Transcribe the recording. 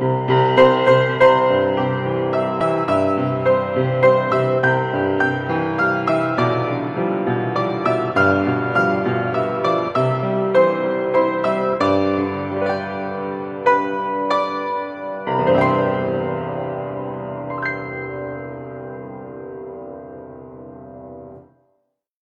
you.